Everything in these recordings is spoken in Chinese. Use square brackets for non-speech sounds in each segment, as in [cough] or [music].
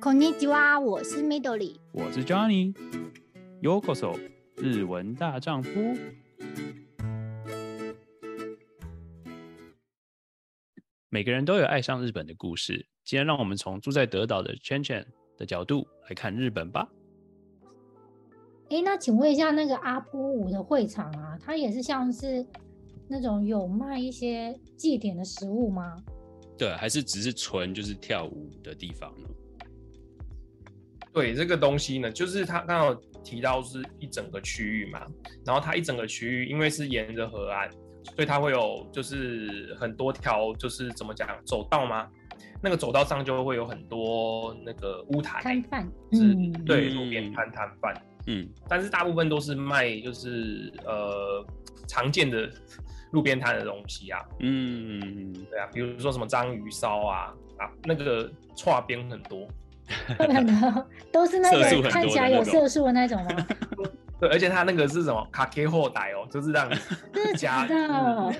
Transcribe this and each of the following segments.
こんにちは，我是 Midori，我是 Johnny。Yokoso，日文大丈夫。每个人都有爱上日本的故事。今天让我们从住在德岛的 Chen Chen 的角度来看日本吧。哎，那请问一下，那个阿波舞的会场啊，它也是像是那种有卖一些祭典的食物吗？对，还是只是纯就是跳舞的地方呢？ 对，这个东西呢，就是他刚好提到是一整个区域嘛，然后它一整个区域因为是沿着河岸，所以它会有就是很多条就是怎么讲走道吗？那个走道上就会有很多那个屋台摊贩，是，嗯，对，路边摊摊贩。嗯，但是大部分都是卖就是呃常见的路边摊的东西啊，嗯，对啊，比如说什么章鱼烧啊啊，那个剉冰很多，[laughs] 都是那个看起来有色素的那种吗？[laughs] 对，而且它那个是什么卡 K 后代哦，就是让你加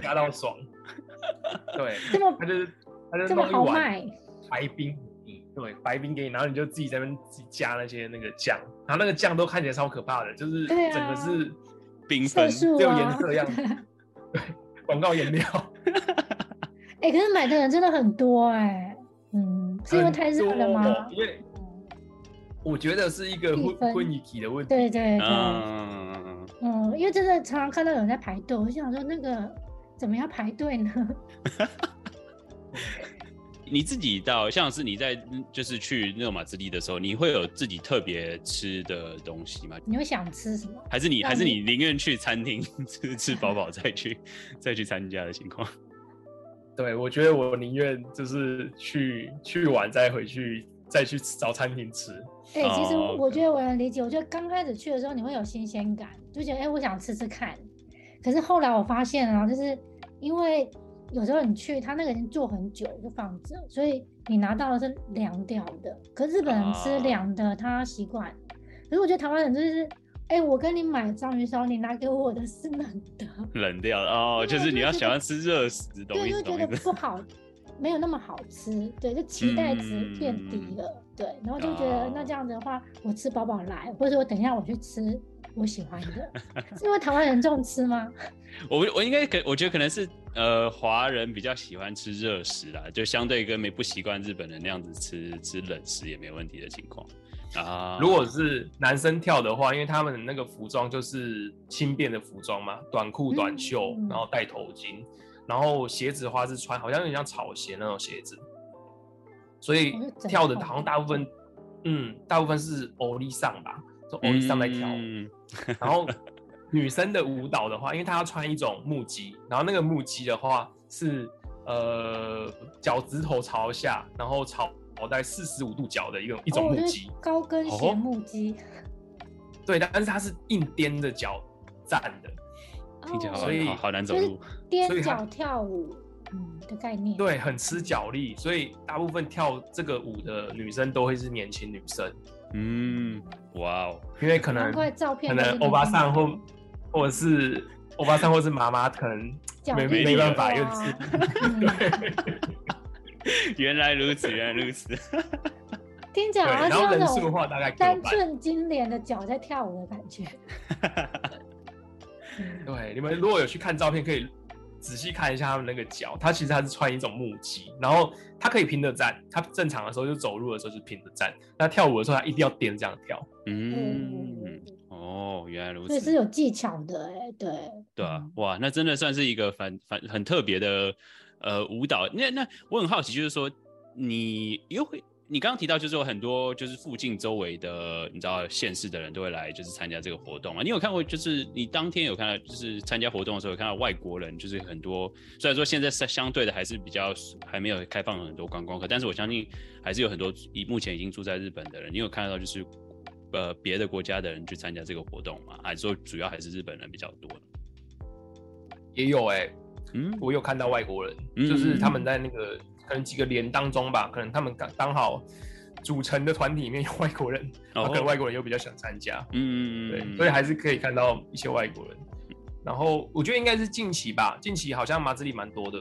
加到爽，对，这么它就是它就这么好卖，白冰。对，白冰给你，然后你就自己在那边自己加那些那个酱，然后那个酱都看起来超可怕的，就是整个是缤纷，只有颜色样子。[laughs] 对，广告颜料。哎、欸，可是买的人真的很多哎、是因为太热了吗？因为我觉得是一个婚婚礼体的问题。对对对，嗯，嗯，因为真的常常看到有人在排队，我就想说那个怎么样排队呢？[laughs] 你自己到像是你在就是去那种马自立的时候，你会有自己特别吃的东西吗？你会想吃什么？还是你还是你宁愿去餐厅吃吃饱饱再去 [laughs] 再去参加的情况？对，我觉得我宁愿就是去去玩再回去再去找餐厅吃。哎、欸，其实我觉得我能理解。我觉得刚开始去的时候你会有新鲜感，就觉得哎、欸，我想吃吃看。可是后来我发现啊，就是因为。有时候你去，他那个已经做很久就放着，所以你拿到的是凉掉的。可是日本人吃凉的，他习惯。可是我觉得台湾人就是，哎、欸，我跟你买章鱼烧，你拿给我的是冷的，冷掉了哦，就是你要喜欢吃热食的东西，对，就觉得不好，[laughs] 没有那么好吃，对，就期待值变低了，嗯、对，然后就觉得那这样子的话，我吃饱饱来，或者我等一下我去吃。我喜欢的，[laughs] 是因为台湾人重吃吗？[laughs] 我我应该可，我觉得可能是呃，华人比较喜欢吃热食啦，就相对跟没不习惯日本人那样子吃吃冷食也没问题的情况啊。如果是男生跳的话，因为他们那个服装就是轻便的服装嘛，短裤短袖，嗯、然后戴头巾，然后鞋子的话是穿好像有点像草鞋那种鞋子，所以跳的好像大部分，嗯，大部分是欧丽桑吧。就欧丽桑在跳，嗯、然后女生的舞蹈的话，因为她要穿一种木屐，然后那个木屐的话是呃脚趾头朝下，然后朝在四十五度角的一种一种木屐，高跟鞋木屐。对，但是它是硬踮着脚站的，听起来好所以好难走路，踮脚跳舞嗯的概念，对，很吃脚力，所以大部分跳这个舞的女生都会是年轻女生。嗯，哇哦，因为可能可能欧巴桑或或者是欧巴桑或是妈妈可能没没没办法，又是。[laughs] [laughs] [laughs] 原来如此，原来如此。听起来好像人数的话大概单纯金莲的脚在跳舞的感觉。[laughs] 对，你们如果有去看照片，可以。仔细看一下他们那个脚，他其实他是穿一种木屐，然后他可以平着站，他正常的时候就走路的时候是平着站，那跳舞的时候他一定要踮这样跳。嗯，哦，原来如此，这是有技巧的哎，对，对啊，哇，那真的算是一个反反很特别的呃舞蹈。那那我很好奇，就是说你又会。你刚刚提到，就是有很多就是附近周围的，你知道县市的人都会来，就是参加这个活动啊。你有看过，就是你当天有看到，就是参加活动的时候有看到外国人，就是很多。虽然说现在相对的还是比较还没有开放很多观光客，但是我相信还是有很多以目前已经住在日本的人。你有看到就是呃别的国家的人去参加这个活动吗？还是说主要还是日本人比较多？也有哎、嗯，我有看到外国人，嗯、就是他们在那个。可能几个连当中吧，可能他们刚刚好组成的团体里面有外国人，然后可能外国人又比较想参加，嗯，对，所以还是可以看到一些外国人。然后我觉得应该是近期吧，近期好像马自立蛮多的。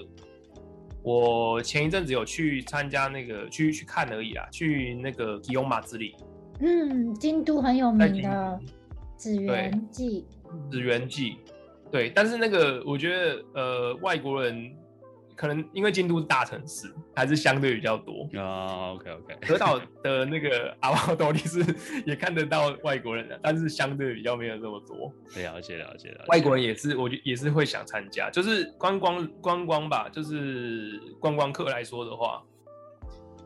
我前一阵子有去参加那个去去看而已啦，去那个吉永马之里。嗯，京都很有名的紫园祭。紫园祭，对，但是那个我觉得呃外国人。可能因为京都是大城市，还是相对比较多啊。Oh, OK OK。德岛的那个阿波多利是也看得到外国人的，但是相对比较没有这么多。了解了解了解。外国人也是，我觉也是会想参加，就是观光观光吧，就是观光客来说的话，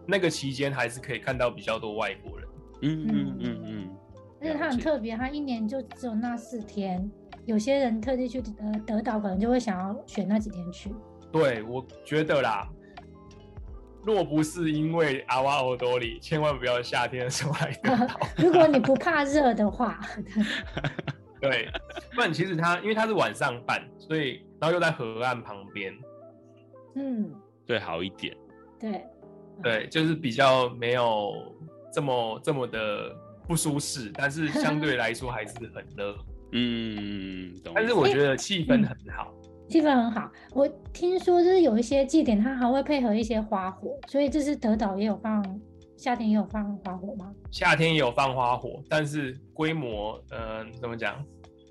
那个期间还是可以看到比较多外国人。嗯嗯嗯嗯。而且它很特别，它一年就只有那四天，有些人特地去呃德岛，可能就会想要选那几天去。对，我觉得啦，若不是因为阿瓦欧多里，千万不要夏天的时候来德岛。[laughs] 如果你不怕热的话，[laughs] 对，不然其实它因为它是晚上办，所以然后又在河岸旁边，嗯，对，好一点。对，对，就是比较没有这么这么的不舒适，但是相对来说还是很热。嗯，但是我觉得气氛很好。气氛很好，我听说就是有一些祭典，它还会配合一些花火，所以这是德岛也有放，夏天也有放花火吗？夏天也有放花火，但是规模，呃，怎么讲，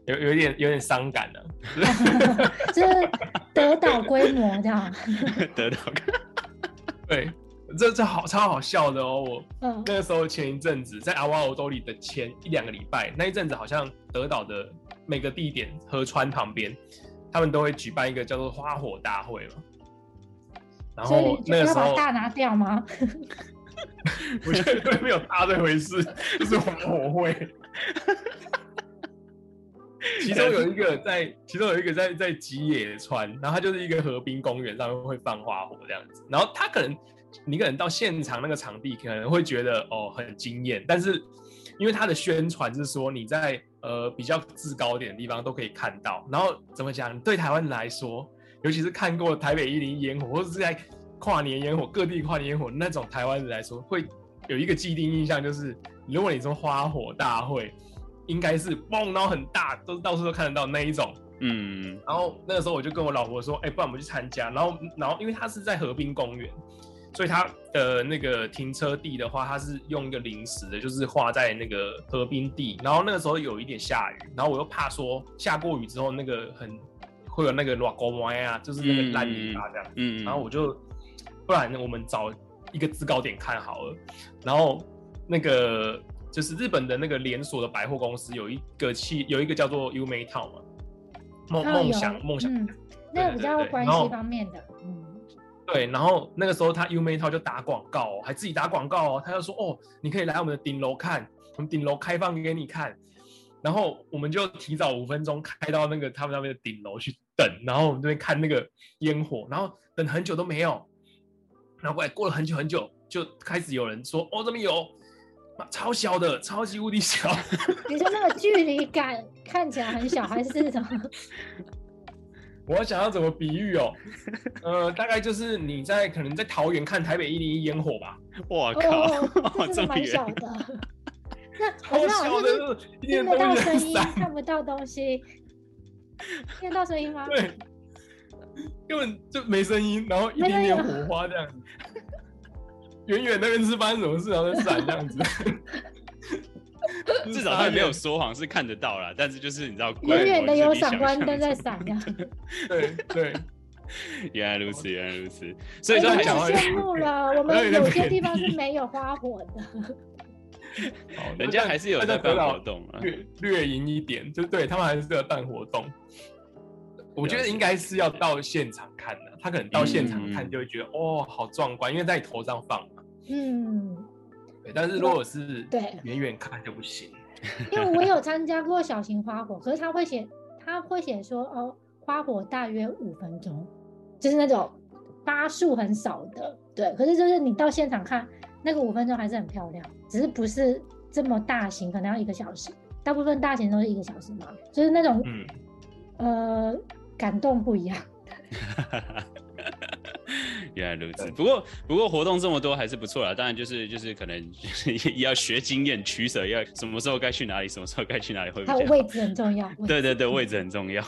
有有点有点伤感了，就是德岛规模这样。德岛，[laughs] 对，这这好超好笑的哦，我那个时候前一阵子在阿瓦欧洲里的前一两个礼拜，那一阵子好像德岛的每个地点河川旁边。他们都会举办一个叫做花火大会嘛，然后那个时候大拿掉吗？[laughs] 我觉得没有大这回事，就是花火会。其中有一个在，其中有一个在在吉野川，然后它就是一个河滨公园上面会放花火这样子。然后它可能你可能到现场那个场地可能会觉得哦很惊艳，但是因为它的宣传是说你在。呃，比较制高点的地方都可以看到。然后怎么讲？对台湾人来说，尤其是看过台北一零烟火，或者是在跨年烟火、各地跨年烟火那种台湾人来说，会有一个既定印象，就是如果你说花火大会，应该是嘣，然后很大，都到处都看得到那一种。嗯。然后那个时候我就跟我老婆说：“哎、欸，不然我们去参加。”然后，然后因为它是在河滨公园。所以它的那个停车地的话，它是用一个临时的，就是画在那个河滨地。然后那个时候有一点下雨，然后我又怕说下过雨之后那个很会有那个乱沟歪啊，就是那个烂泥巴这样。嗯。然后我就不然我们找一个制高点看好了。然后那个就是日本的那个连锁的百货公司有一个企有一个叫做 Umetown 嘛，梦梦想梦想，嗯，那个比较关系方面的，嗯。对，然后那个时候他 Umeto 就打广告哦，还自己打广告哦。他就说：“哦，你可以来我们的顶楼看，我们顶楼开放给你看。”然后我们就提早五分钟开到那个他们那边的顶楼去等，然后我们这边看那个烟火，然后等很久都没有。然后过来过了很久很久，就开始有人说：“哦，这边有，超小的，超级无敌小。”你说那个距离感看起来很小，还是这种？[laughs] 我想要怎么比喻哦？[laughs] 呃，大概就是你在可能在桃园看台北一零一烟火吧。我靠，哦、[laughs] 这是蛮小的。那我知道，就是听得到声音，看不到东西。听得到声音吗？对，根本就没声音，然后一点点火花这样子。远远那边是发生什么事，然后在闪这样子。[laughs] [laughs] 至少他没有说谎，是看得到啦。但是就是你知道，远远的有闪光灯在闪呀。对对，[laughs] 原来如此，原来如此。所以说，很羡慕了。[laughs] 我们有些地方是没有花火的。人家还是有在办活动啊，略略赢一点，就对他们还是在办活动。我觉得应该是要到现场看的，他可能到现场看就会觉得哦，好壮观，因为在你头上放嘛。嗯。对，但是如果是对远远看就不行，因为我有参加过小型花火，可是他会写，他会写说哦，花火大约五分钟，就是那种发数很少的，对。可是就是你到现场看，那个五分钟还是很漂亮，只是不是这么大型，可能要一个小时，大部分大型都是一个小时嘛，就是那种，嗯、呃，感动不一样。[laughs] 原来如此，不过不过活动这么多还是不错啦。当然就是就是可能也 [laughs] 要学经验取舍，要什么时候该去哪里，什么时候该去哪里会比较好。还有位置很重要。对对对，位置很重要。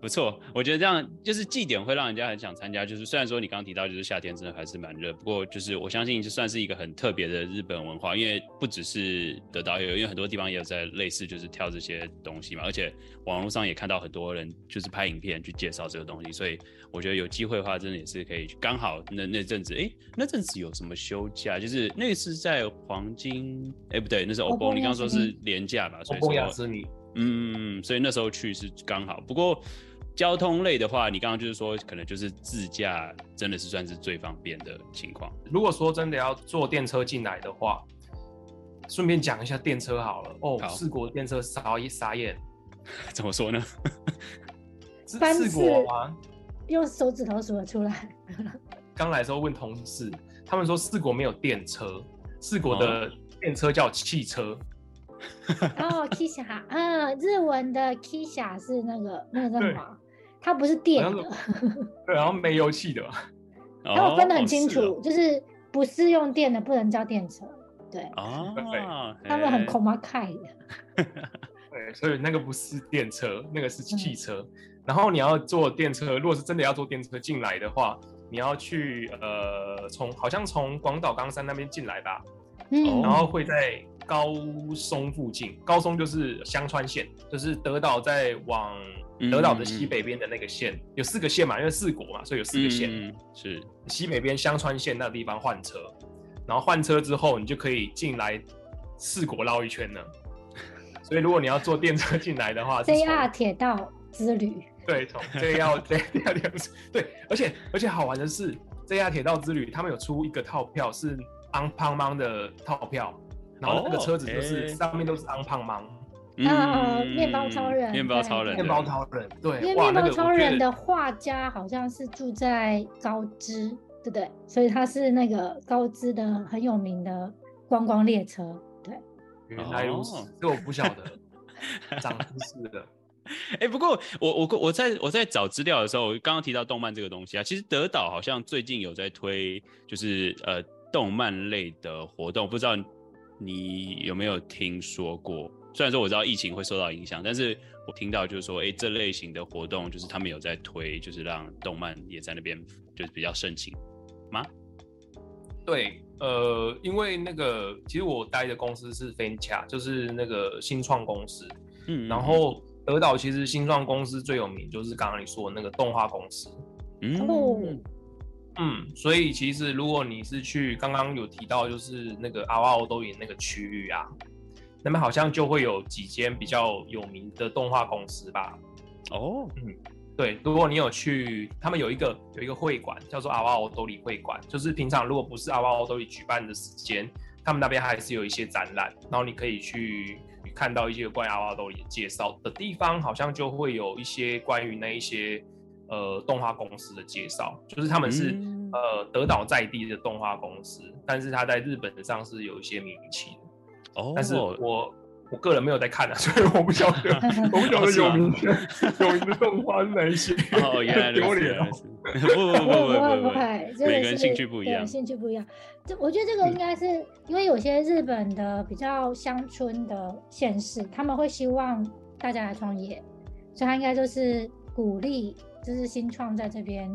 不错，我觉得这样就是祭典会让人家很想参加。就是虽然说你刚刚提到，就是夏天真的还是蛮热，不过就是我相信就算是一个很特别的日本文化，因为不只是德岛有，因为很多地方也有在类似就是跳这些东西嘛，而且网络上也看到很多人就是拍影片去介绍这个东西，所以我觉得有机会的话，真的也是可以。刚好那那阵子，哎、欸，那阵子有什么休假？就是那是在黄金，哎、欸，不对，那是欧波，你刚刚说是年假吧？所以说，嗯，所以那时候去是刚好，不过。交通类的话，你刚刚就是说，可能就是自驾，真的是算是最方便的情况。如果说真的要坐电车进来的话，顺便讲一下电车好了。哦，四国电车傻一傻眼，[laughs] 怎么说呢？四国吗？用手指头数得出来。刚来的时候问同事，他们说四国没有电车，四国的电车叫汽车。哦，[laughs] Kisha，嗯，日文的 Kisha 是那个那个叫什么？它不是电的，[laughs] 对，然后没油气的，他们分得很清楚，就是不是用电的不能叫电车，对，哦，他们很 komakai 的，[laughs] 对，所以那个不是电车，那个是汽车，嗯。然后你要坐电车，如果是真的要坐电车进来的话，你要去呃，从好像从广岛冈山那边进来吧，嗯，然后会在。高松附近，高松就是香川县，就是德岛在往德岛的西北边的那个县，嗯嗯，有四个县嘛，因为四国嘛，所以有四个县，嗯，是西北边香川县那个地方换车，然后换车之后，你就可以进来四国绕一圈了。[laughs] 所以如果你要坐电车进来的话，[laughs] JR 铁道之旅，对，从 JR [laughs] JR 对，而且而且好玩的是，JR 铁道之旅他们有出一个套票是安胖芒的套票。然后那个车子就是上面都是安胖芒，嗯，面包超人，面包超人，面包超人，对，因为面包超人的画家好像是住在高知，对不对？所以他是那个高知的很有名的观光列车，对。原来如此，这我不晓得，[laughs] 长知识的。哎，不过我我我在我在找资料的时候，刚刚提到动漫这个东西啊，其实德岛好像最近有在推，就是呃动漫类的活动，不知道。你有没有听说过？虽然说我知道疫情会受到影响，但是我听到就是说，哎、欸，这类型的活动就是他们有在推，就是让动漫也在那边就是比较盛行吗？对，呃，因为那个其实我待的公司是 Fancha，就是那个新创公司。嗯，然后德岛其实新创公司最有名就是刚刚你说的那个动画公司。嗯。嗯，所以其实如果你是去刚刚有提到，就是那个阿瓦欧多影那个区域啊，那么好像就会有几间比较有名的动画公司吧？哦，嗯，对，如果你有去，他们有一个有一个会馆叫做阿瓦欧多里会馆，就是平常如果不是阿瓦欧多里举办的时间，他们那边还是有一些展览，然后你可以去看到一些关于阿瓦欧多里的介绍的地方，好像就会有一些关于那一些。呃，动画公司的介绍，就是他们是、嗯、呃德岛在地的动画公司，但是他在日本上是有一些名气的。哦，但是我我个人没有在看啊，[laughs] 所以我不晓得，[laughs] 我不晓得有名的、哦、有名的动画是哪一些。[laughs] 哦，原来如此。不不不不不不，每个人兴趣不一样，兴趣不一样。这我觉得这个应该是、嗯、因为有些日本的比较乡村的县市，他们会希望大家来创业，所以他应该就是鼓励。就是新创在这边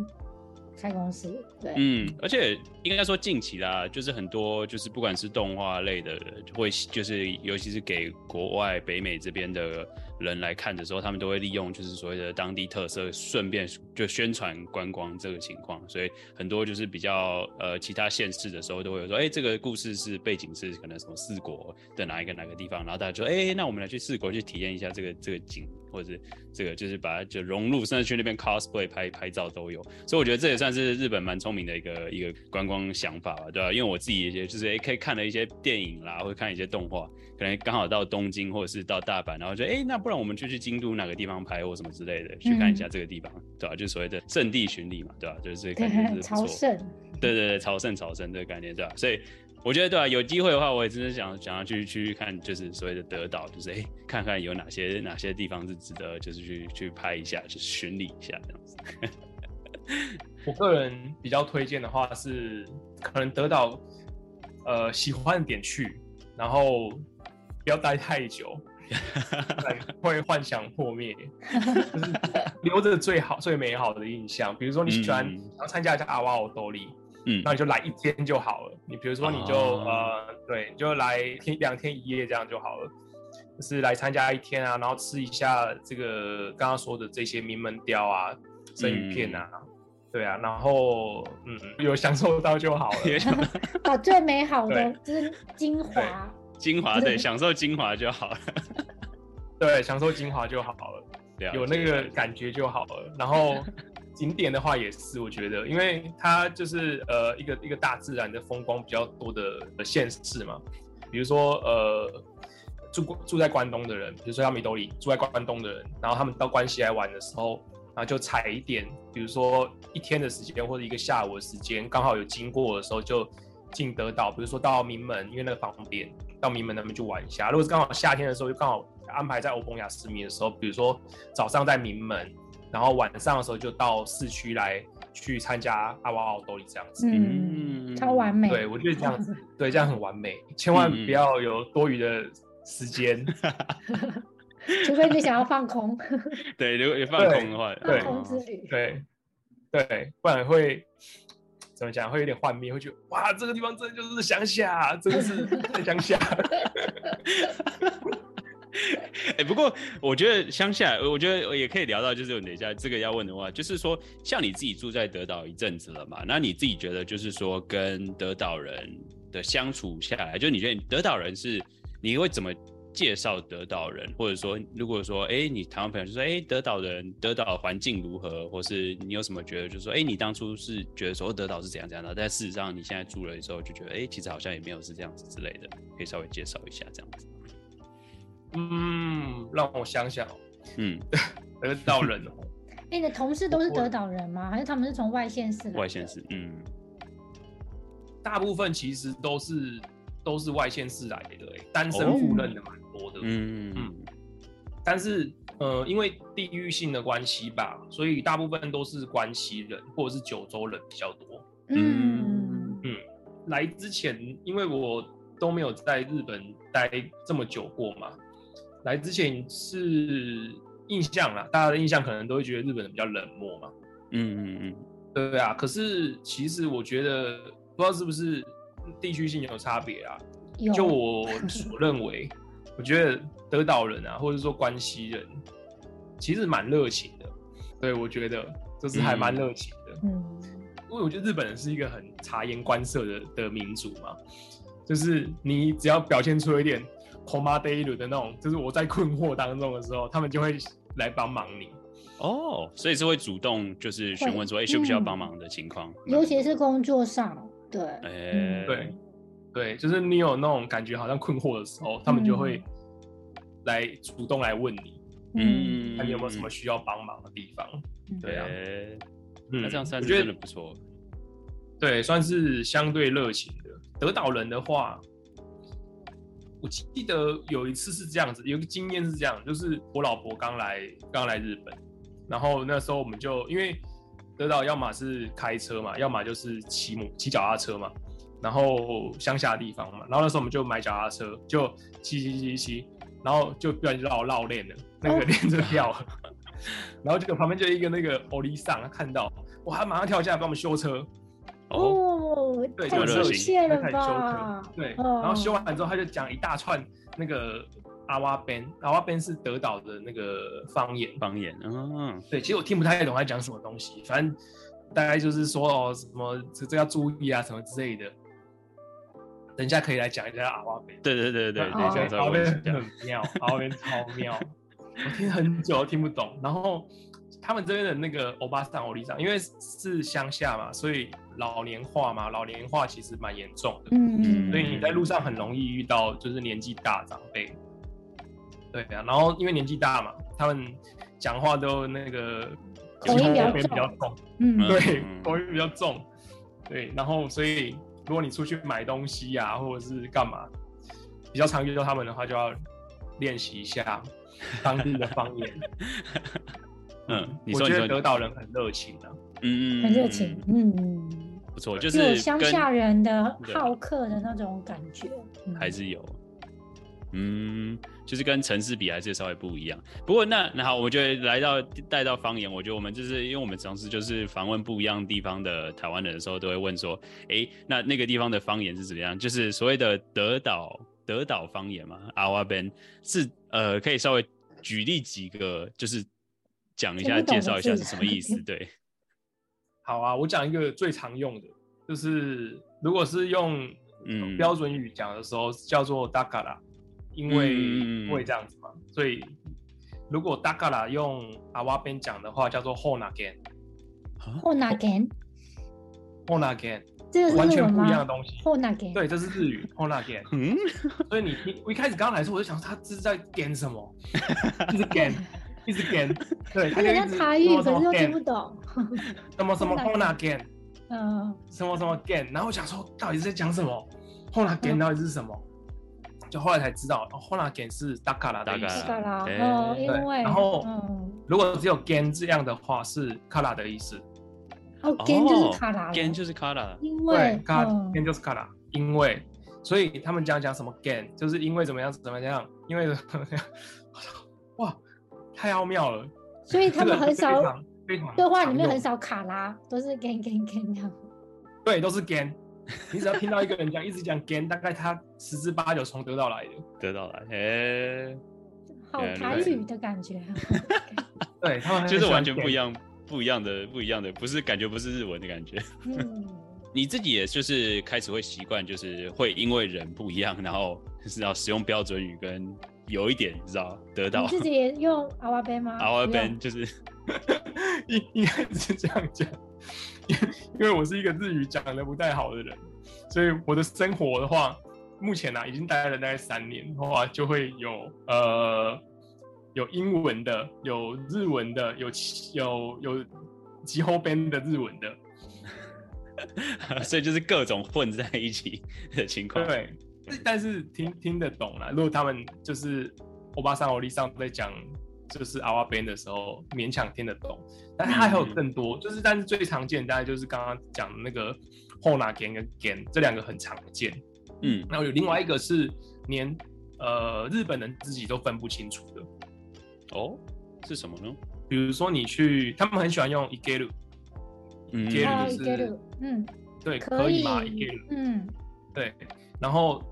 开公司，对，嗯，而且应该说近期啦，就是很多就是不管是动画类的，会就是尤其是给国外北美这边的人来看的时候，他们都会利用就是所谓的当地特色，顺便就宣传观光这个情况，所以很多就是比较呃其他县市的时候都会有说，哎、这个故事是背景是可能什么四国的哪一个哪个地方，然后大家说，哎、那我们来去四国去体验一下这个这个景。或者这个就是把它就融入，甚至去那边 cosplay 拍拍照都有，所以我觉得这也算是日本蛮聪明的一个一个观光想法吧，对吧、啊？因为我自己也就是也可以看了一些电影啦，或者看一些动画，可能刚好到东京或者是到大阪，然后就哎，那不然我们就去京都哪个地方拍或什么之类的，去看一下这个地方，嗯、对吧、啊？就所谓的圣地巡礼嘛，对吧、啊？就是这个感觉是不错，对对对，朝圣朝圣这个概念，对吧、啊？所以。我觉得对啊，有机会的话，我也真的想想要去去看，就是所谓的德岛，就是哎，看看有哪些哪些地方是值得，就是去去拍一下，就是巡礼一下这样子。[laughs] 我个人比较推荐的话是，可能德岛，呃，喜欢的点去，然后不要待太久，[laughs] 会幻想破灭，就是留着最好最美好的印象。比如说你喜欢，然后参加一下阿瓦奥多利，嗯，那你就来一天就好了。你比如说你就、哦、呃，对，你就来天两天一夜这样就好了，就是来参加一天啊，然后吃一下这个刚刚说的这些名门雕啊、生鱼片啊。嗯对啊，然后嗯，有享受到就好了。把 [laughs] 最美好的就是精华，精华对，享受精华就好了。对，享受精华就好了，有那个感觉就好了。然后景点的话也是，我觉得，因为它就是呃一个一个大自然的风光比较多的的县市嘛。比如说呃住住在关东的人，比如说像米兜里住在关东的人，然后他们到关西来玩的时候。然后就踩一点，比如说一天的时间或者一个下午的时间，刚好有经过的时候就进德岛，比如说到名门，因为那个方便，到名门那边去玩一下。如果是刚好夏天的时候，就刚好安排在欧崩亚斯米的时候，比如说早上在名门，然后晚上的时候就到市区来去参加阿瓦奥多里这样子。嗯，超完美。对，我觉得这样子，对，这样很完美。千万不要有多余的时间。[laughs] 除非你想要放空，[laughs] 对，如果有放空的话，放空之旅，对，对，不然会怎么讲？会有点幻灭，会觉得哇，这个地方真的就是乡下，真的是在乡下。[laughs] [laughs] 哎、不过我觉得乡下，我觉得我也可以聊到，就是等一下这个要问的话，就是说，像你自己住在德岛一阵子了嘛，那你自己觉得，就是说跟德岛人的相处下来，就你觉得德岛人是你会怎么？介绍德岛人，或者说，如果说，哎、你台湾朋友就说，哎、欸，德岛人，德岛环境如何，或是你有什么觉得，就是说，哎、你当初是觉得说德岛是怎样怎样的，但事实上你现在住了之后就觉得，哎、其实好像也没有是这样子之类的，可以稍微介绍一下这样子。嗯，让我想想，嗯，[laughs] 得岛人哦，哎、欸，你的同事都是德岛人吗？还是他们是从外县市？外县市，嗯，大部分其实都是都是外县市来的、欸，哎，单身赴任的蛮。多的，嗯。嗯，但是呃，因为地域性的关系吧，所以大部分都是关西人或者是九州人比较多。嗯。嗯，来之前，因为我都没有在日本待这么久过嘛，来之前是印象啦，大家的印象可能都会觉得日本人比较冷漠嘛。嗯嗯嗯，对啊。可是其实我觉得，不知道是不是地区性有差别啊？就我所认为。我觉得德岛人啊，或者说关西人，其实蛮热情的。对，我觉得就是还蛮热情的。嗯，因为我觉得日本人是一个很察言观色的的民族嘛，就是你只要表现出一点困っている的那种，就是我在困惑当中的时候，他们就会来帮忙你。哦，所以是会主动就是询问说，哎，需不需要帮忙的情况？尤其是工作上，对，哎、嗯，对。对，就是你有那种感觉，好像困惑的时候，他们就会来主动来问你，嗯，看你有没有什么需要帮忙的地方。嗯、对啊，嗯，那这样算是真的不错。对，算是相对热情的。德岛人的话， 我记得有一次是这样子，有个经验是这样，就是我老婆刚来刚来日本，然后那时候我们就因为得到要么是开车嘛，要么就是骑摩骑脚踏车嘛。然后乡下地方嘛，然后那时候我们就买脚踏车，就骑骑骑骑，然后就不小心绕绕链了，那个链子掉了，[laughs] 然后这个旁边就一个那个欧里桑，他看到，哇，他马上跳下来帮我们修车，哦，对，就热心，他开始修车，对，然后修完之后他就讲一大串那个阿瓦边，阿瓦边是德岛的那个方言，方言，嗯，对，其实我听不太懂他讲什么东西，反正大概就是说哦什么这这要注意啊什么之类的。等一下可以来讲一下阿瓦边。对对对对，阿瓦边很妙，阿瓦边超妙，我听很久都听不懂。然后他们这边的那个欧巴桑、欧里桑，因为是乡下嘛，所以老年化嘛，老年化其实蛮严重的。嗯嗯。所以你在路上很容易遇到就是年纪大长辈。对啊，然后因为年纪大嘛，他们讲话都那个口音比较重。嗯，对，口音比较重。对，然后所以。如果你出去买东西呀、啊，或者是干嘛，比较常遇到他们的话，就要练习一下当地的方言。[laughs] 嗯，我觉得德岛人很热情的、啊，嗯，很热情，嗯，不错，就是有乡下人的好客的那种感觉，还是有，嗯，就是跟城市比还是稍微不一样。不过那那好，我觉得来到带到方言，我觉得我们就是因为我们常时就是访问不一样地方的台湾人的时候，都会问说，哎、欸，那那个地方的方言是怎么样？就是所谓的德岛德岛方言嘛，阿瓦边是呃，可以稍微举例几个，就是讲一下介绍一下是什么意思？对，好啊，我讲一个最常用的，就是如果是用嗯标准语讲的时候，叫做达卡拉。因为、嗯、因为这样子嘛，所以如果 “dakara” 用阿瓦边讲的话，叫做后那根。后那根。后那根。这个完全不一样的东西。后那根。对，这是日语。后那根。嗯。[laughs] 所以你你我一开始刚来的时候，我就想说他这是在跟什么？一直跟，一直跟。[laughs] 对，他就一直台语，可是又听不懂。什么什么后那根？嗯。什么什么 gan，？然后我想说，到底是在讲什么？后那根到底是什么？就后来才知道，后那根是达卡拉的意思。达卡拉，哦，因为然后如果只有 gan 这样的话，是卡拉的意思。哦，，gan 就是卡拉，根就是卡拉。因为卡根就是卡拉，因为所以他们讲讲什么 “gain”，，就是因为怎么样怎么样，因为怎么样。哇，太奥妙了。所以他们很少对话里面很少卡拉，都是根根根这样。对，都是 gan。你只要听到一个人讲，一直讲 gan，大概他十之八九从得到来的。得到来，哎，好台语的感觉。[laughs] 对，他们 [laughs] 就是完全不一样，不一样的，不一样的，不是感觉不是日文的感觉。嗯，[laughs] 你自己也就是开始会习惯，就是会因为人不一样，然后就是要使用标准语跟有一点你知道得到。你自己也用阿瓦边吗？阿瓦边就是 [laughs] 应应该是这样讲。[laughs] 因为我是一个日语讲的不太好的人，所以我的生活的话，目前呢、啊、已经待了大概三年的话，就会有呃有英文的，有日文的，有有有吉后边的日文的，[laughs] 所以就是各种混在一起的情况。对，但是听听得懂啦。如果他们就是欧巴桑、欧丽桑在讲。就是阿瓦边的时候勉强听得懂，但它还有更多，嗯、就是但是最常见大概就是刚刚讲的那个后那根跟根这两个很常见，嗯，然后有另外一个是连呃日本人自己都分不清楚的，哦，是什么呢？比如说你去，他们很喜欢用いける，嗯，いける就是嗯，对，可以吗？いける，嗯，对，然后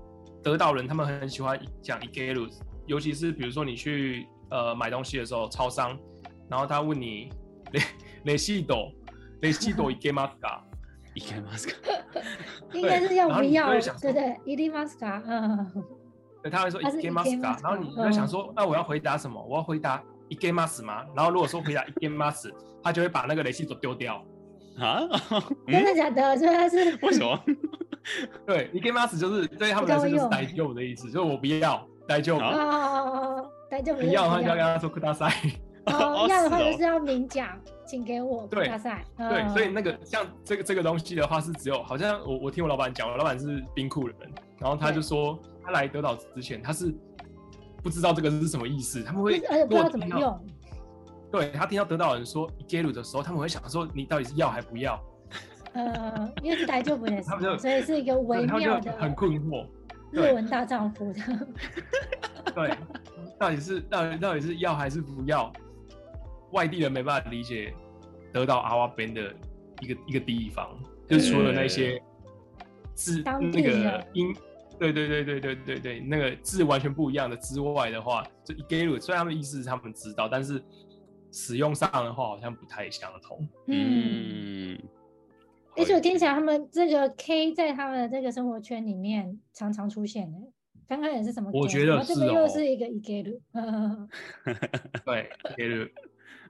得到人他们很喜欢讲 egluse 尤其是比如说你去呃买东西的时候超商然后他问你雷雷西朵雷西朵 egama ska egama ska 对对对伊利玛斯卡嗯嗯。对他会说 egama ska 然后你在想说那我要回答什么？我要回答 egama 吗？然后如果说回答 egama 就会把那个雷西朵丢掉。啊？[laughs] 真的假的？真的是为什么？[laughs] 对，いけます就是对他们来说就是大丈夫的意思，就是我不要大丈夫。你要的话就要跟他说ください。[laughs] 哦，要的话就是要明讲，请给我ください。对，所以那个像这个这个东西的话是只有，好像我我听我老板讲，我老板是兵库的人，然后他就说他来德岛之前他是不知道这个是什么意思，他们会而且不知道怎么用。对，他听到德岛人说いける的时候，他们会想说你到底是要还不要？ 呃，因为是大丈夫的，所以是一个微妙的，很困惑。日文大丈夫的。[laughs] 对。到底是到底到底是要还是不要？外地人没办法理解德岛阿瓦边的一个一个地方，就是除了那些字那个音，对对对对对对对，那个字完全不一样的之外的话，就いける，虽然他们意思是他们知道，但是使用上的话好像不太相同。嗯， 而且我听起来他们这个 K 在他们的这个生活圈里面常常出现的。刚刚也是什么？我觉得是哦。这边又是一个いける。[laughs] 对，いける。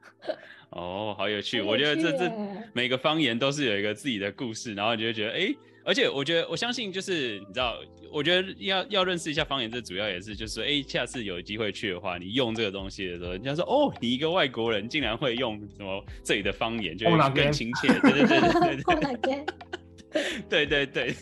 [laughs] 哦，好有趣！我觉得这这每个方言都是有一个自己的故事，然后你就会觉得哎， 而且我觉得我相信就是你知道，我觉得要要认识一下方言，这主要也是就是哎，下次有机会去的话，你用这个东西的时候，人家说哦，你一个外国人竟然会用什么这里的方言，就会更亲切。对对对对对对。对对对，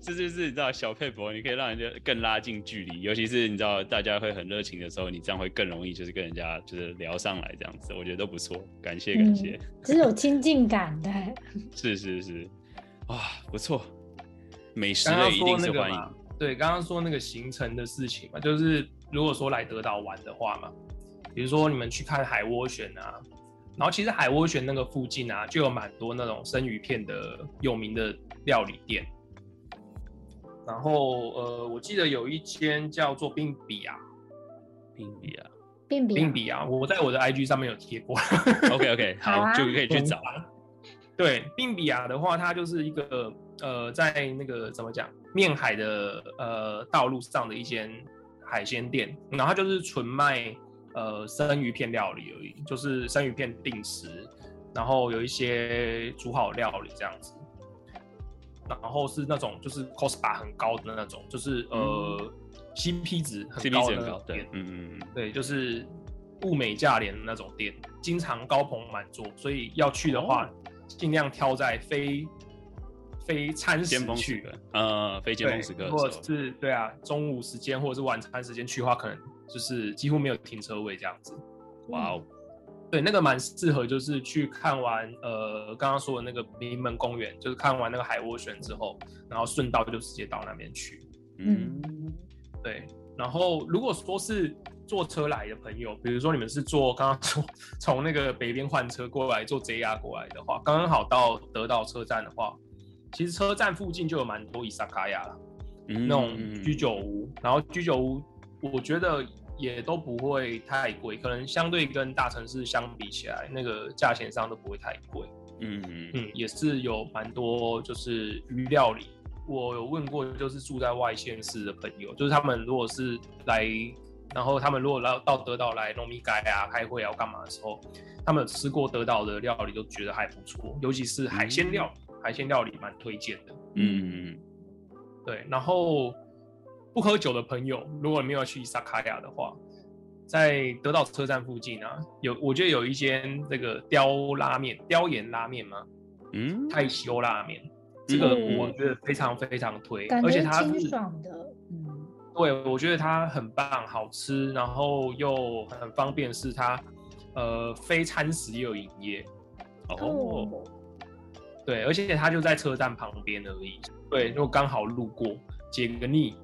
这 [laughs] [laughs] 就是你知道小佩博，你可以让人家更拉近距离，尤其是你知道大家会很热情的时候，你这样会更容易就是跟人家就是聊上来这样子，我觉得都不错，感谢感谢，只、嗯、有亲近感的，[laughs] 是是是，哇，不错，美食类一定是欢迎。对，刚刚说那个行程的事情嘛，就是如果说来德岛玩的话嘛，比如说你们去看海涡旋啊，然后其实海涡旋那个附近啊，就有蛮多那种生鱼片的有名的料理店。然后呃，我记得有一间叫做冰比啊，冰比啊，冰比冰比亚，我在我的 IG 上面有贴过。OK OK，[laughs] 好，好啊、就可以去找。对，冰比亚的话，它就是一个呃，在那个怎么讲，面海的呃道路上的一间海鲜店，然后它就是纯卖呃生鱼片料理而已，就是生鱼片定食，然后有一些煮好料理这样子。然后是那种就是 costa 很高的那种，就是呃、嗯、CP 值很高的那种店，嗯嗯嗯，对，就是物美价廉的那种店，经常高朋满座，所以要去的话，尽、哦、量挑在非非餐时去，呃，非尖峰时刻，或者是对啊，中午时间或者是晚餐时间去的话，可能就是几乎没有停车位这样子。哇哦。对，那个蛮适合，就是去看完呃刚刚说的那个名门公园，就是看完那个海涡旋之后，然后顺道就直接到那边去。嗯，对。然后如果说是坐车来的朋友，比如说你们是坐刚刚说从那个北边换车过来坐 JR 过来的话，刚刚好到德岛车站的话，其实车站附近就有蛮多伊萨卡亚了，嗯，那种居酒屋。然后居酒屋，我觉得。也都不会太贵，可能相对跟大城市相比起来，那个价钱上都不会太贵。嗯嗯嗯，也是有蛮多就是鱼料理。我有问过，就是住在外县市的朋友，就是他们如果是来，然后他们如果来到德岛来农米街啊开会啊干嘛的时候，他们吃过德岛的料理都觉得还不错，尤其是海鲜料理，嗯、海鲜料理蛮推荐的。嗯嗯，对，然后。不喝酒的朋友，如果你没有去伊萨卡亚的话，在德岛车站附近啊，有我觉得有一间这个雕拉面、雕盐拉面吗？嗯，太修拉面，这个我觉得非常非常推，而且它是清爽的，嗯，对，我觉得它很棒，好吃，然后又很方便，是它呃非餐食也有营业哦，对，而且它就在车站旁边而已，对，如果刚好路过解个腻。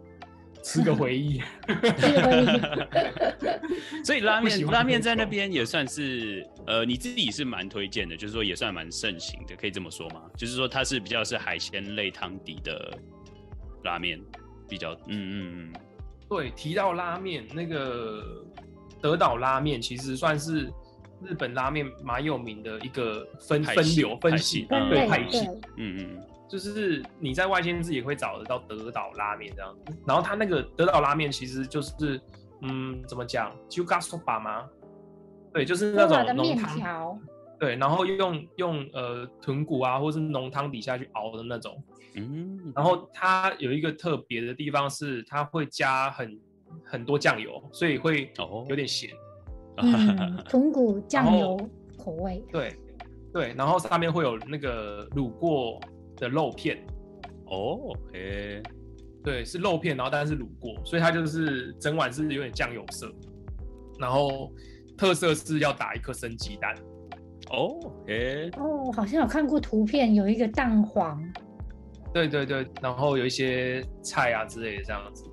吃个回忆 [laughs] [laughs] 所以拉面拉面在那边也算是呃，你自己是蛮推荐的，就是说也算蛮盛行的，可以这么说吗？就是说它是比较是海鲜类汤底的拉面，比较嗯嗯嗯。对，提到拉面，那个德岛拉面其实算是日本拉面蛮有名的一个分分流分系，对派系，嗯嗯。就是你在外县市也会找得到德岛拉面这样子，然后它那个德岛拉面其实就是，嗯，怎么讲，就咖索巴吗？对，就是那种浓汤，对，然后用用呃豚骨啊，或是浓汤底下去熬的那种，嗯，然后它有一个特别的地方是，它会加很很多酱油，所以会有点咸，[laughs] 嗯，豚骨酱油口味，对对，然后上面会有那个卤过。的肉片。哦，诶，对，是肉片，然后但是卤过，所以它就是整碗是有点酱油色，然后特色是要打一颗生鸡蛋，哦，诶，哦，好像有看过图片，有一个蛋黄，对对对，然后有一些菜啊之类的这样子，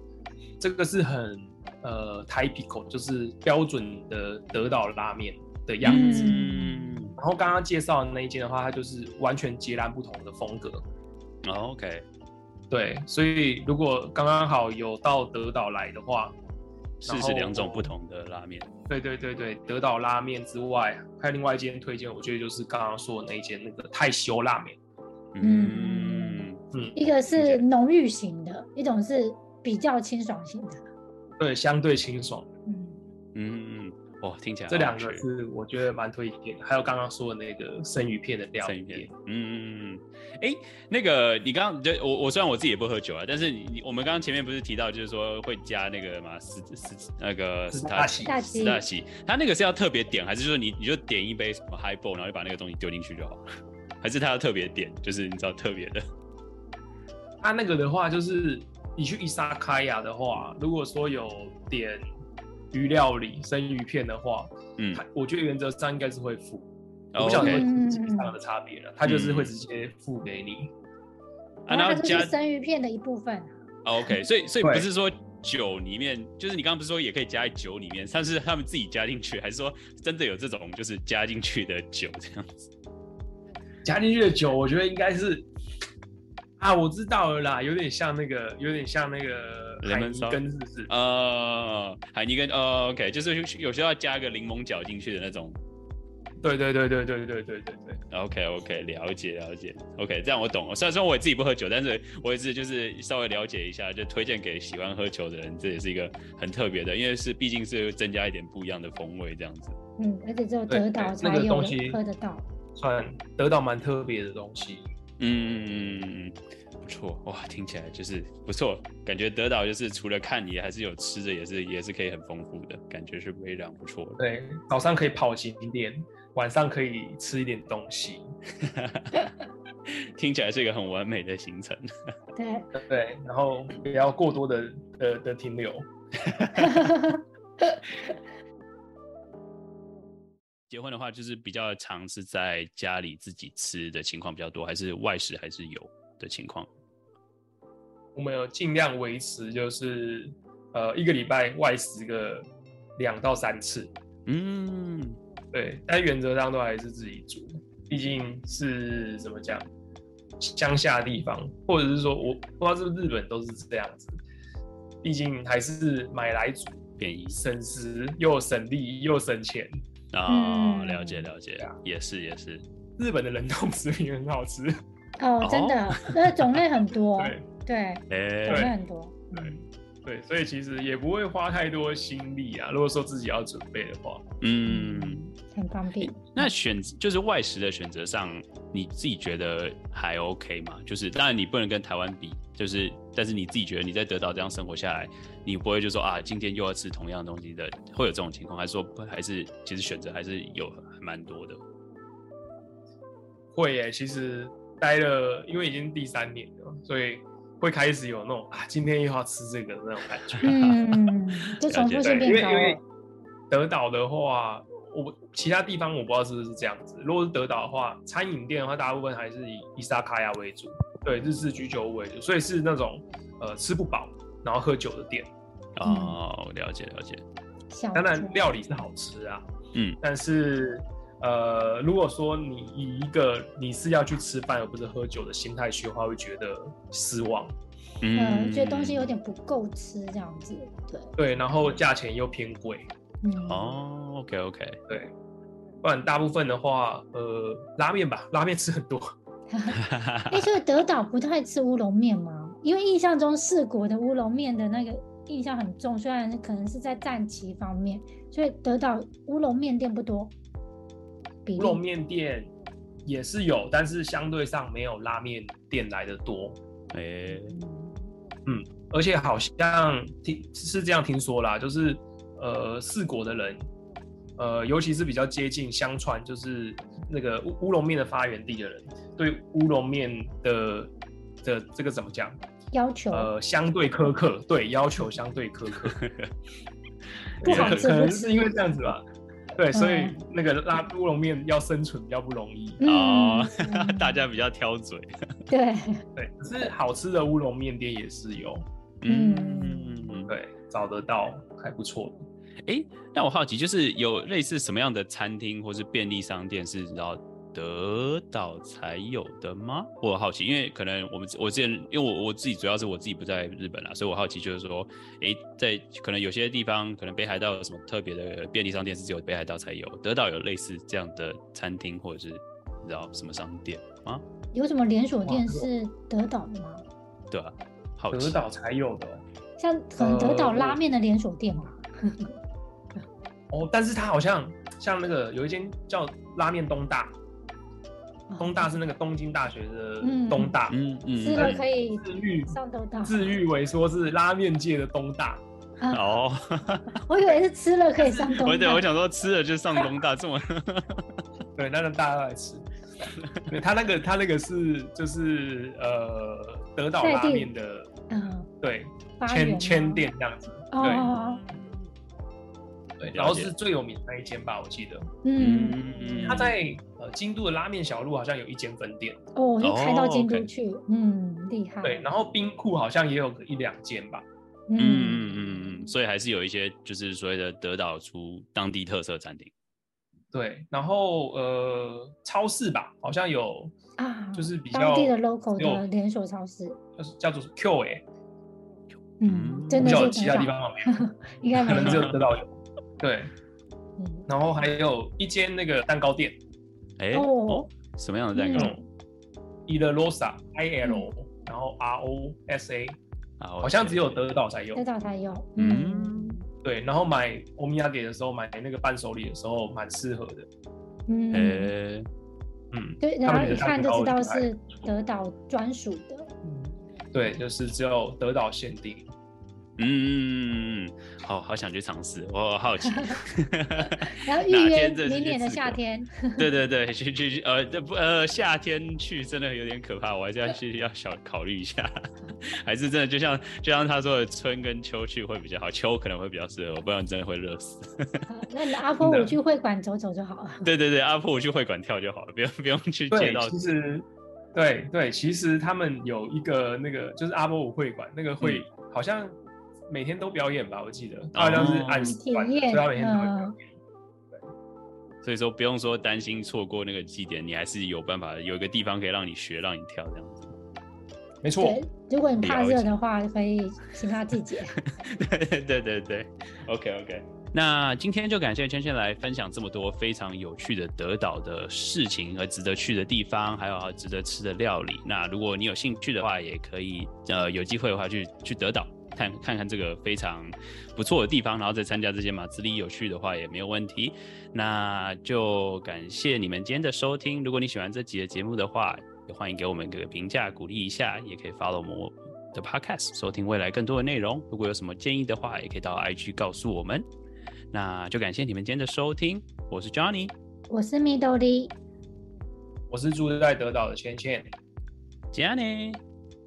这个是很呃 typical，就是标准的德岛拉面的样子。嗯。然后刚刚介绍的那一间的话，它就是完全截然不同的风格。Oh, OK，对，所以如果刚刚好有到德岛来的话，试试两种不同的拉面。对对对对，德岛拉面之外，还有另外一间推荐，我觉得就是刚刚说的那一间那个泰修拉面。嗯嗯，一个是浓郁型的，一种是比较清爽型的。对，相对清爽。嗯嗯。哇，听起来这两个是我觉得蛮推荐的，还有刚刚说的那个生鱼片的料理。生鱼片，嗯嗯嗯，哎、欸，那个你刚刚就我我虽然我自己也不喝酒啊，但是你我们刚刚前面不是提到就是说会加那个嘛斯斯那个斯大西斯大西，他那个是要特别点，还是说你你就点一杯什么 highball，然后就把那个东西丢进去就好了？还是他要特别点，就是你知道特别的？[laughs] 他那个的话就是你去伊萨卡亚的话，如果说有点。鱼料理、生鱼片的话，嗯，我觉得原则上应该是会付，我不晓得实际上的差别了，他就是会直接付给你。啊，然后加生鱼片的一部分，OK，所以所以不是说酒里面，就是你刚刚不是说也可以加在酒里面，但是他们自己加进去，还是说真的有这种就是加进去的酒这样子？[laughs] 加进去的酒，我觉得应该是啊，我知道了啦，有点像那个，有点像那个海尼根，是不是？呃，海尼根，呃，OK，就是有时候要加个柠檬角进去的那种。对对对对对对对对对。OK OK，了解了解。OK，这样我懂了。虽然说我自己不喝酒，但是我也是就是稍微了解一下，就推荐给喜欢喝酒的人，这也是一个很特别的，因为是毕竟是增加一点不一样的风味这样子。嗯，而且只有德岛才有喝得到，算德岛蛮特别的东西。嗯，不错哇，听起来就是不错，感觉德岛就是除了看你还是有吃的，也是也是可以很丰富的感觉，是非常不错的。对，早上可以跑景点。晚上可以吃一点东西，[laughs] 听起来是一个很完美的行程。对 [laughs] 对，然后不要过多的呃的停留。结婚的话，就是比较常是在家里自己吃的情况比较多，还是外食还是有的情况？我们有尽量维持，就是呃一个礼拜外食个两到三次。嗯。对，但原则上都还是自己煮，毕竟是怎么讲，乡下地方，或者是说我不知道是不是日本都是这样子，毕竟还是买来煮便宜，省时又省力又省钱啊、哦。了解了解啊，也是也是，日本的冷冻食品很好吃哦，真的，那种类很多，[laughs] 对对，种类很多，对。对，所以其实也不会花太多心力啊。如果说自己要准备的话，嗯，很方便。那选就是外食的选择上，你自己觉得还 OK 吗？就是当然你不能跟台湾比，就是但是你自己觉得你在德岛这样生活下来，你不会就说啊，今天又要吃同样的东西的，会有这种情况？还是说还是其实选择还是有还蛮多的？会耶，其实待了，因为已经第三年了，所以。会开始有那种啊，今天又要吃这个的那种感觉。嗯，就重复性变高。因为因为德岛的话，我其他地方我不知道是不是这样子。如果是德岛的话，餐饮店的话，大部分还是以伊萨卡亚为主，对，日式居酒屋为主，所以是那种呃吃不饱然后喝酒的店。哦，了解了解。当然料理是好吃啊，嗯，但是。呃，如果说你以一个你是要去吃饭而不是喝酒的心态去的话，会觉得失望。嗯，觉得东西有点不够吃这样子。对对，然后价钱又偏贵。嗯哦，OK OK，对。不然大部分的话，呃，拉面吧，拉面吃很多。哎、欸，所以德岛不太吃乌龙面吗？因为印象中四国的乌龙面的那个印象很重，虽然可能是在战旗方面，所以德岛乌龙面店不多。乌龙面店也是有，但是相对上没有拉面店来的多。哎、欸，嗯，而且好像听是这样听说啦，就是呃四国的人，呃尤其是比较接近香川，就是那个乌乌龙面的发源地的人，对乌龙面的的这个怎么讲？要求呃相对苛刻，对，要求相对苛刻。[laughs] 不好吃，可能是因为这样子吧。对，所以那个拉乌龙面要生存比较不容易哦，[laughs] 大家比较挑嘴。对。[laughs] 对，可是好吃的乌龙面店也是有，嗯，对，找得到还不错的。哎，那我好奇，就是有类似什么样的餐厅或是便利商店是然后德岛才有的吗？我好奇，因为可能我们我之前，因为我我自己主要是我自己不在日本啦，所以我好奇就是说，诶，在可能有些地方，可能北海道有什么特别的便利商店是只有北海道才有，德岛有类似这样的餐厅或者是你知道什么商店吗？有什么连锁店是德岛的吗？对啊，好德岛才有的，像可能德岛拉面的连锁店嘛。[laughs] 哦，但是它好像像那个有一间叫拉面东大。东大是那个东京大学的东大，嗯嗯，吃了可以自誉上东大，自誉为说是拉面界的东大。哦，我以为是吃了可以上东大。对，我想说吃了就上东大，这么。[laughs] 对，那让大家都来吃。对，他那个他那个是就是呃德岛拉面的，嗯，对，千千店这样子，对。对，然后是最有名的那一间吧，我记得。嗯，嗯他在呃京都的拉面小路好像有一间分店。哦，就开到京都哦去，嗯，厉害。对，然后冰库好像也有一两间吧。嗯嗯，嗯嗯嗯，所以还是有一些就是所谓的得岛出当地特色餐厅。对，然后呃，超市吧，好像有，啊，就是比较当地的 local 的连锁超市，就是叫做 Q 哎，嗯，真的其他地方有 [laughs] 没有，应该可能只有。有德岛有。对，嗯。然后还有一间那个蛋糕店。哎、哦。哦，什么样的蛋糕？嗯。i l Rosa I L，然后 R O S A，啊好像只有德岛才有。德。岛才有，嗯。嗯。对，然后买欧米亚给的时候，买那个伴手礼的时候，蛮适合的。嗯，哎、嗯，对，然后一看就知道是德岛专属的。对，就是只有德岛限定。嗯，好好想去尝试，我好奇。[laughs] 然后预约明年的夏天，[laughs] 对对对，去去去，呃，这不呃，夏天去真的有点可怕，我还是要去要小考虑一下，[laughs] 还是真的就像就像他说的，春跟秋去会比较好，秋可能会比较适合我，不然真的会热死。那你阿波真的我去会馆走走就好了。对对对，阿婆我去会馆跳就好了，不用不用去街对，道。其实对对，其实他们有一个那个就是阿波舞会馆，那个会、嗯好像每天都表演吧，我记得，他好像是按时所以他每天都会表演。所以说不用说担心错过那个祭典，你还是有办法有一个地方可以让你学，让你跳这样子。没错，，如果你怕热的话，可以其他季节。[laughs] 对对对对，OK OK。那今天就感谢芊芊来分享这么多非常有趣的德岛的事情和值得去的地方，还有值得吃的料理。那如果你有兴趣的话，也可以呃有机会的话去去德岛看看看这个非常不错的地方，然后再参加这些马自力有趣的话也没有问题。那就感谢你们今天的收听。如果你喜欢这集的节目的话，也欢迎给我们个评价鼓励一下，也可以 follow 我们的 podcast 收听未来更多的内容。如果有什么建议的话，也可以到 IG 告诉我们。那就感谢你们今天的收听，我是 Johnny，我是米豆梨，我是住在德岛的芊芊，加呢。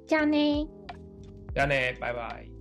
这样呢。这样呢，拜拜。